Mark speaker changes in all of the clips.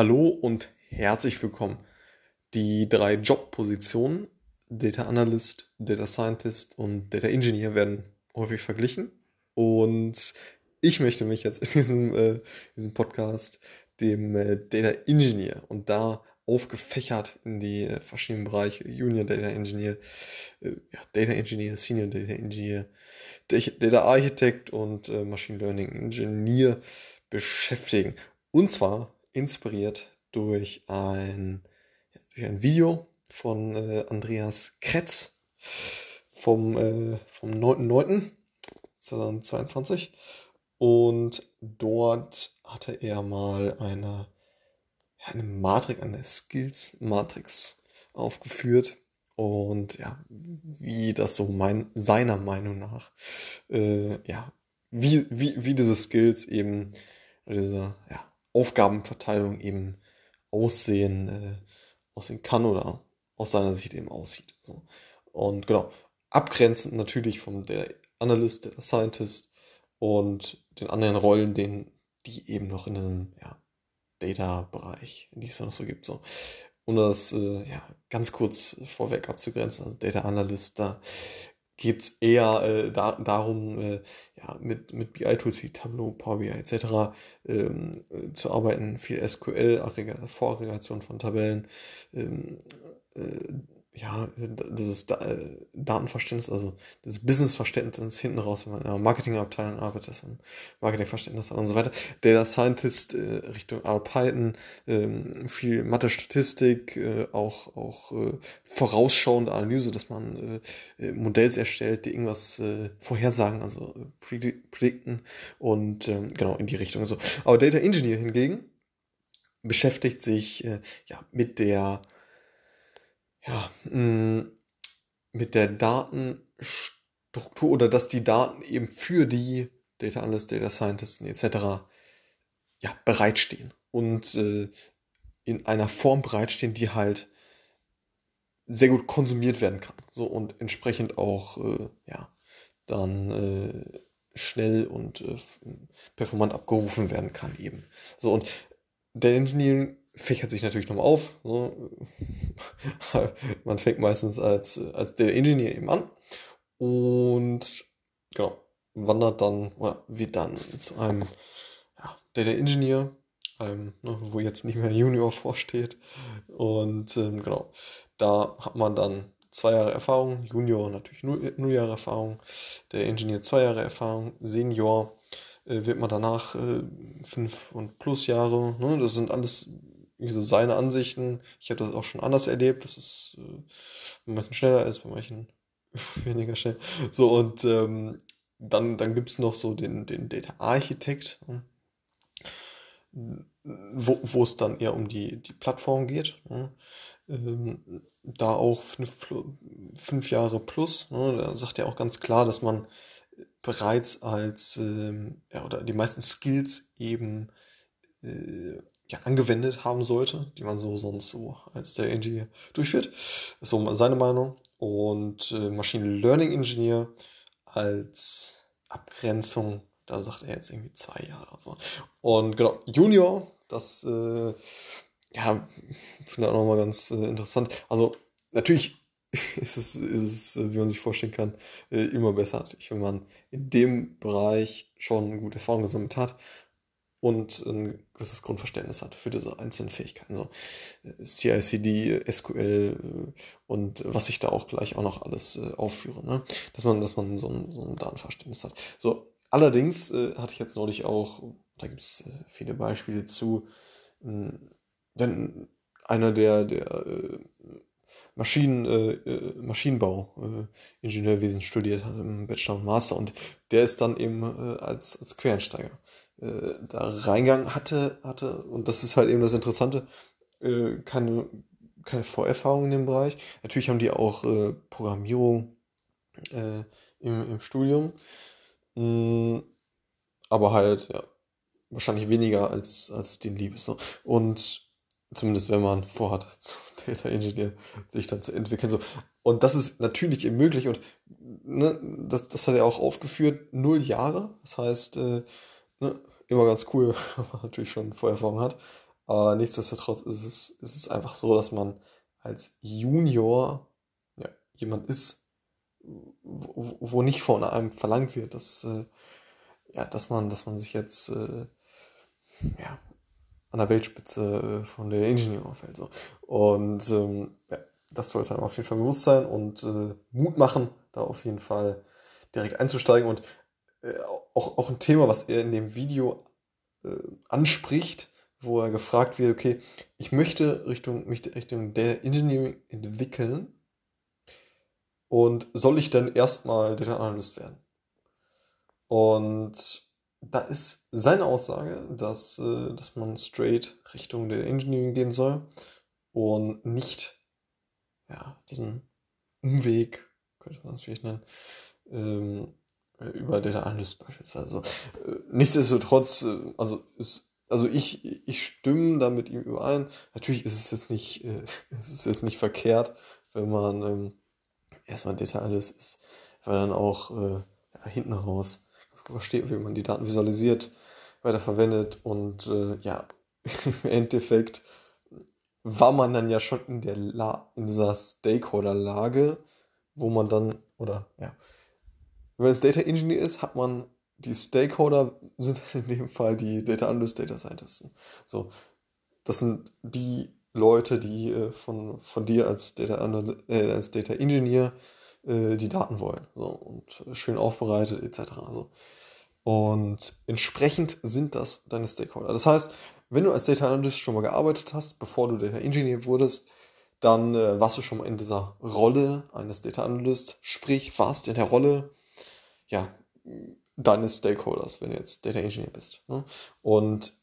Speaker 1: Hallo und herzlich willkommen. Die drei Jobpositionen, Data Analyst, Data Scientist und Data Engineer, werden häufig verglichen. Und ich möchte mich jetzt in diesem, äh, diesem Podcast dem äh, Data Engineer und da aufgefächert in die äh, verschiedenen Bereiche Junior Data Engineer, äh, ja, Data Engineer, Senior Data Engineer, Data Architect und äh, Machine Learning Engineer beschäftigen. Und zwar inspiriert durch ein, durch ein Video von äh, Andreas Kretz vom, äh, vom 9.9.2022. Und dort hatte er mal eine, eine Matrix, eine Skills-Matrix aufgeführt. Und ja, wie das so mein, seiner Meinung nach, äh, ja, wie, wie, wie diese Skills eben, diese, ja, Aufgabenverteilung eben aussehen, äh, aussehen kann oder aus seiner Sicht eben aussieht. So. Und genau, abgrenzend natürlich vom der Analyst, der Scientist und den anderen Rollen, den, die eben noch in diesem ja, Data-Bereich, die es da noch so gibt. So. Um das äh, ja, ganz kurz vorweg abzugrenzen, also Data Analyst, da geht es eher äh, da, darum, äh, ja, mit, mit BI-Tools wie Tableau, Power BI etc. Ähm, äh, zu arbeiten, viel SQL, Voraggregation von Tabellen, ähm, äh, ja, dieses äh, Datenverständnis, also das Businessverständnis hinten raus, wenn man in einer Marketingabteilung arbeitet, dass man Marketingverständnis hat und so weiter. Data Scientist äh, Richtung R Python, ähm, viel Mathe-Statistik, äh, auch, auch äh, vorausschauende Analyse, dass man äh, äh Modells erstellt, die irgendwas vorhersagen, also predikten und ähm, genau in die Richtung so. Aber Data Engineer hingegen beschäftigt sich ja mit der ja, mm, mit der Datenstruktur oder dass die Daten eben für die Data Analysts, Data Scientists etc. Ja, bereitstehen und äh, in einer Form bereitstehen, die halt sehr gut konsumiert werden kann. So und entsprechend auch äh, ja, dann äh, schnell und äh, performant abgerufen werden kann eben. So und der Engineering fächert sich natürlich nochmal auf. So. Man fängt meistens als, als der Ingenieur eben an und genau, wandert dann oder wird dann zu einem ja, Data Engineer, ähm, ne, wo jetzt nicht mehr Junior vorsteht. Und ähm, genau, da hat man dann zwei Jahre Erfahrung, Junior natürlich null, null Jahre Erfahrung, der Ingenieur zwei Jahre Erfahrung, Senior äh, wird man danach äh, fünf und plus Jahre. Ne? Das sind alles so seine Ansichten. Ich habe das auch schon anders erlebt, dass es äh, bei manchen schneller ist, bei manchen weniger schnell. So, und ähm, dann, dann gibt es noch so den, den Data Architekt, hm, wo, wo es dann eher um die, die Plattform geht. Ne? Ähm, da auch fünf, fünf Jahre plus. Ne? Da sagt er auch ganz klar, dass man bereits als, ähm, ja, oder die meisten Skills eben äh, ja, angewendet haben sollte, die man so sonst so als der Engineer durchführt. Das ist so seine Meinung. Und äh, Machine Learning Engineer als Abgrenzung, da sagt er jetzt irgendwie zwei Jahre. So. Und genau, Junior, das äh, ja, finde ich auch nochmal ganz äh, interessant. Also natürlich ist es, ist es, wie man sich vorstellen kann, äh, immer besser, wenn man in dem Bereich schon gute Erfahrungen gesammelt hat und ein gewisses Grundverständnis hat für diese einzelnen Fähigkeiten. So äh, CICD, SQL äh, und was ich da auch gleich auch noch alles äh, aufführe. Ne? Dass man, dass man so ein, so ein Datenverständnis hat. So, allerdings äh, hatte ich jetzt neulich auch, da gibt es äh, viele Beispiele zu, äh, denn einer der, der Maschinen, äh, Maschinenbau, äh, Ingenieurwesen studiert hat im Bachelor und Master und der ist dann eben äh, als, als Quereinsteiger äh, da reingegangen hatte, hatte, und das ist halt eben das Interessante, äh, keine, keine Vorerfahrung in dem Bereich. Natürlich haben die auch äh, Programmierung äh, im, im Studium, mh, mm, aber halt, ja, wahrscheinlich weniger als, als den Liebes. So. Und zumindest wenn man vorhat, zu Data Engineer sich dann zu entwickeln. So. Und das ist natürlich eben möglich und ne, das, das hat er auch aufgeführt, null Jahre. Das heißt, äh, ne, immer ganz cool, wenn man natürlich schon Vorerfahrung hat. Aber nichtsdestotrotz ist es, ist es einfach so, dass man als Junior ja, jemand ist, wo, wo nicht von einem verlangt wird, dass, äh, ja, dass, man, dass man sich jetzt äh, ja, an der Weltspitze äh, von der Ingenieur aufhält. So. Und ähm, ja, das sollte einem auf jeden Fall bewusst sein und äh, Mut machen, da auf jeden Fall direkt einzusteigen. Und äh, auch, auch ein Thema, was er in dem Video äh, anspricht, wo er gefragt wird, okay, ich möchte Richtung, mich Richtung der Engineering entwickeln und soll ich dann erstmal Data Analyst werden? Und da ist seine Aussage, dass, äh, dass man straight Richtung der Engineering gehen soll und nicht ja, diesen Umweg, könnte man es vielleicht nennen, ähm, über Data Analyst beispielsweise. Äh, nichtsdestotrotz, äh, also ist, also ich, ich stimme da mit ihm überein. Natürlich ist es jetzt nicht, äh, es ist jetzt nicht verkehrt, wenn man ähm, erstmal Data Analyst ist, weil dann auch äh, ja, hinten raus versteht, wie man die Daten visualisiert, weiterverwendet und äh, ja, im Endeffekt war man dann ja schon in der La in dieser Stakeholder-Lage, wo man dann, oder ja, wenn es Data Engineer ist, hat man die Stakeholder, sind in dem Fall die Data Analyst, Data Scientisten. So, das sind die Leute, die äh, von, von dir als Data, Anal äh, als Data Engineer äh, die Daten wollen. So, und schön aufbereitet etc. So. Und entsprechend sind das deine Stakeholder. Das heißt, wenn du als Data Analyst schon mal gearbeitet hast, bevor du Data Engineer wurdest, dann äh, warst du schon mal in dieser Rolle eines Data Analyst, sprich warst in der Rolle ja, deines Stakeholders, wenn du jetzt Data Engineer bist. Ne? Und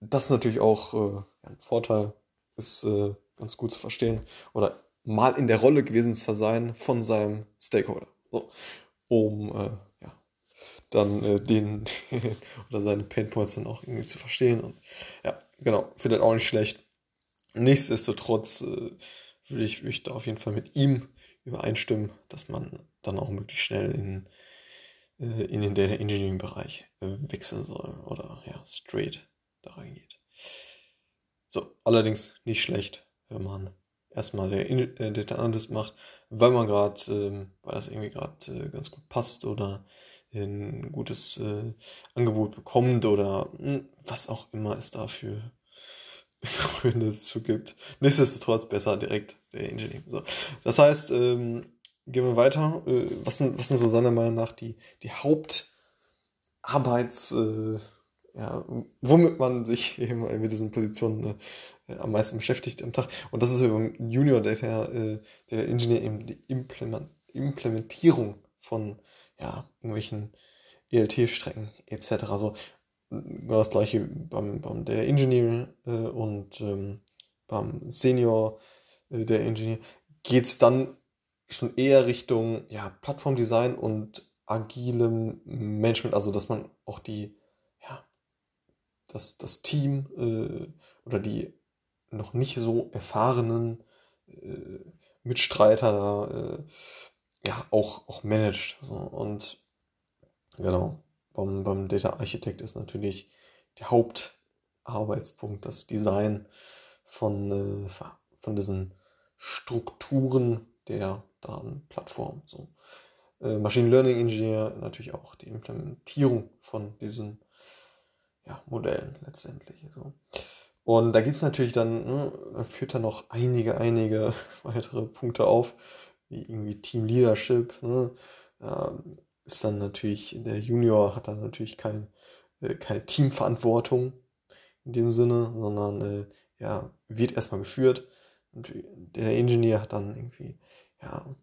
Speaker 1: das ist natürlich auch äh, ein Vorteil, ist äh, ganz gut zu verstehen oder mal in der Rolle gewesen zu sein von seinem Stakeholder, so, um äh, ja, dann äh, den oder seine Painpoints dann auch irgendwie zu verstehen. Und ja, genau, finde auch nicht schlecht. Nichtsdestotrotz äh, würde ich, ich da auf jeden Fall mit ihm übereinstimmen, dass man dann auch möglichst schnell in, äh, in den Data Engineering Bereich äh, wechseln soll oder ja, straight da reingeht. So, allerdings nicht schlecht, wenn man erstmal der äh, Data Analyst macht, weil man gerade, ähm, weil das irgendwie gerade äh, ganz gut passt oder ein gutes äh, Angebot bekommt oder mh, hm, was auch immer es dafür Gründe dazu gibt. Nichtsdestotrotz besser direkt der Engineering. So. Das heißt, ähm, gehen wir weiter. Äh, was, sind, was sind so seiner Meinung nach die, die Hauptarbeits, äh, ja, womit man sich eben mit diesen Positionen äh, am meisten beschäftigt am Tag. Und das ist beim Junior Data, äh, der Engineer eben die Implement Implementierung von ja, irgendwelchen ELT-Strecken etc. Also genau das gleiche beim, beim der Engineer äh, und ähm, beim Senior äh, der Engineer geht es dann schon eher Richtung ja, Plattformdesign und agilem Management, also dass man auch die, das, das Team äh, oder die noch nicht so erfahrenen äh, Mitstreiter da äh, ja auch, auch managt. So. Und genau, beim, beim Data Architect ist natürlich der Hauptarbeitspunkt das Design von, äh, von diesen Strukturen der Datenplattform. So. Äh, Machine Learning Engineer natürlich auch die Implementierung von diesen ja, Modellen letztendlich. So. Und da gibt es natürlich dann, ne, führt er noch einige, einige weitere Punkte auf, wie irgendwie Team Leadership. Ne? Ähm, ist dann natürlich, der Junior hat dann natürlich kein, äh, keine Teamverantwortung in dem Sinne, sondern äh, ja, wird erstmal geführt. Und der Engineer hat dann irgendwie, ja,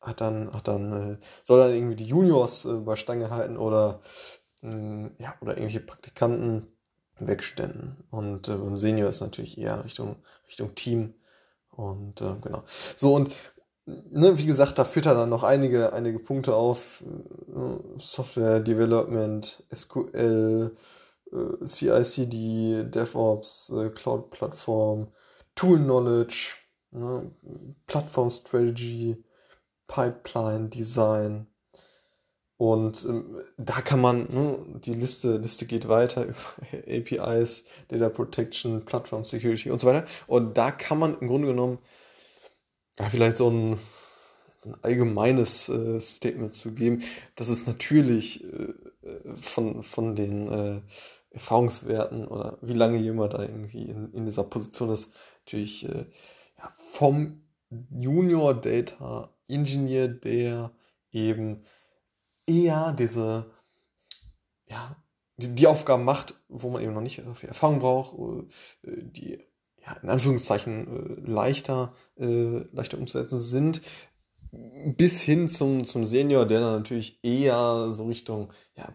Speaker 1: hat dann, hat dann, äh, soll dann irgendwie die Juniors äh, bei Stange halten oder, ja, oder irgendwelche Praktikanten wegständen. Und äh, beim Senior ist natürlich eher Richtung, Richtung Team. Und äh, genau. So, und ne, wie gesagt, da führt er dann noch einige, einige Punkte auf. Äh, Software Development, SQL, äh, CICD, DevOps, äh, Cloud Plattform, Tool Knowledge, ne, Plattform Strategy, Pipeline Design Und ähm, da kann man, ne, die Liste, Liste geht weiter über APIs, Data Protection, Platform Security und so weiter. Und da kann man im Grunde genommen ja, vielleicht so ein, so ein allgemeines äh, Statement zu geben. Das ist natürlich äh, von, von den äh, Erfahrungswerten oder wie lange jemand da irgendwie in, in dieser Position ist, natürlich äh, ja, vom Junior Data Engineer, der eben eher diese, ja, die, die Aufgaben macht, wo man eben noch nicht viel Erfahrung braucht, äh, die ja, in Anführungszeichen äh, leichter, äh, leichter umzusetzen sind, bis hin zum, zum Senior, der dann natürlich eher so Richtung, ja,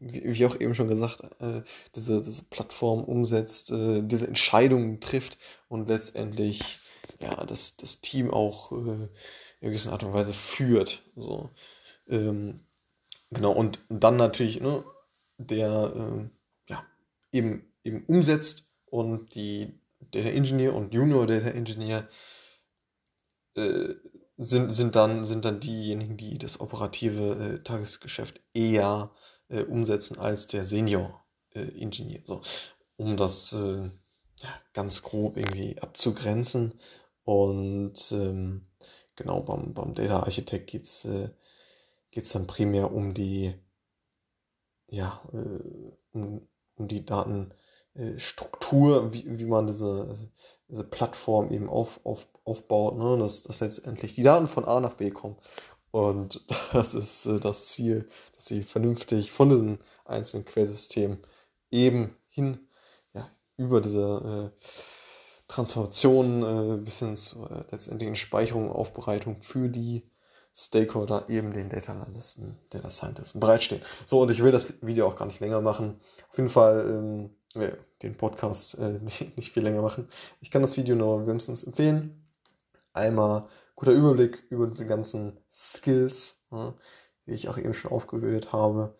Speaker 1: wie, wie auch eben schon gesagt, äh, diese, diese Plattform umsetzt, äh, diese Entscheidungen trifft und letztendlich ja, das, das Team auch äh, in gewisser Art und Weise führt. So. Ähm, genau, und dann natürlich, ne, der äh, ja, eben, eben umsetzt und die Data Engineer und Junior Data Engineer äh, sind, sind, dann, sind dann diejenigen, die das operative äh, Tagesgeschäft eher äh, umsetzen als der Senior äh, Engineer. So, um das äh, ja, ganz grob irgendwie abzugrenzen. Und ähm, genau beim, beim Data Architect geht es äh, dann primär um die, ja, äh, um, um die Datenstruktur, wie, wie man diese, diese Plattform eben auf, auf, aufbaut, ne? dass, dass letztendlich die Daten von A nach B kommen. Und das ist äh, das Ziel, dass sie vernünftig von diesen einzelnen Quellsystemen eben hin, ja, über diese äh, Transformation äh, bis hin zur äh, letztendlichen Speicherung, Aufbereitung für die Stakeholder eben den Data Analysten, Data Scientisten bereitstehen. So, und ich will das Video auch gar nicht länger machen. Auf jeden Fall ähm, den Podcast äh, nicht, nicht, viel länger machen. Ich kann das Video nur wärmstens empfehlen. Einmal guter Überblick über diese ganzen Skills, ja, die ich auch eben schon aufgewählt habe.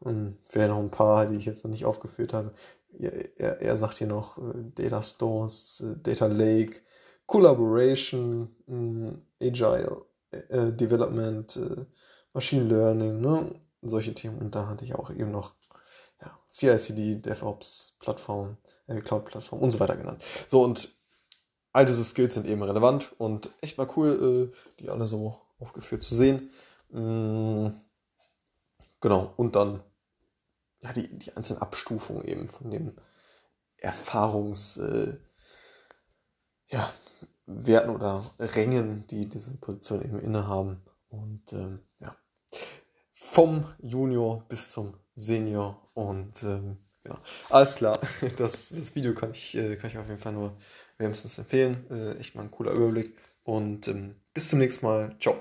Speaker 1: Und vielleicht noch ein paar, die ich jetzt noch nicht aufgeführt habe er, er sagt hier noch äh, Data Stores, äh, Data Lake, Collaboration, äh, Agile äh, Development, äh, Machine Learning, ne? solche Themen. Und da hatte ich auch eben noch ja, CI/CD, DevOps, Plattform, äh, Cloud-Plattform und so weiter genannt. So und all diese Skills sind eben relevant und echt mal cool, die alle so aufgeführt zu sehen. Mm, genau, und dann ja, die, die einzelnen Abstufungen eben von den Erfahrungs, äh, ja, Werten oder Rängen, die diese Position eben innehaben. Und ähm, ja, vom Junior bis zum Senior. Und ähm, genau. Alles klar, das, das Video kann ich, äh, kann ich auf jeden Fall nur wärmstens empfehlen. Äh, echt mal ein cooler Überblick. Und ähm, bis zum nächsten Mal. Ciao.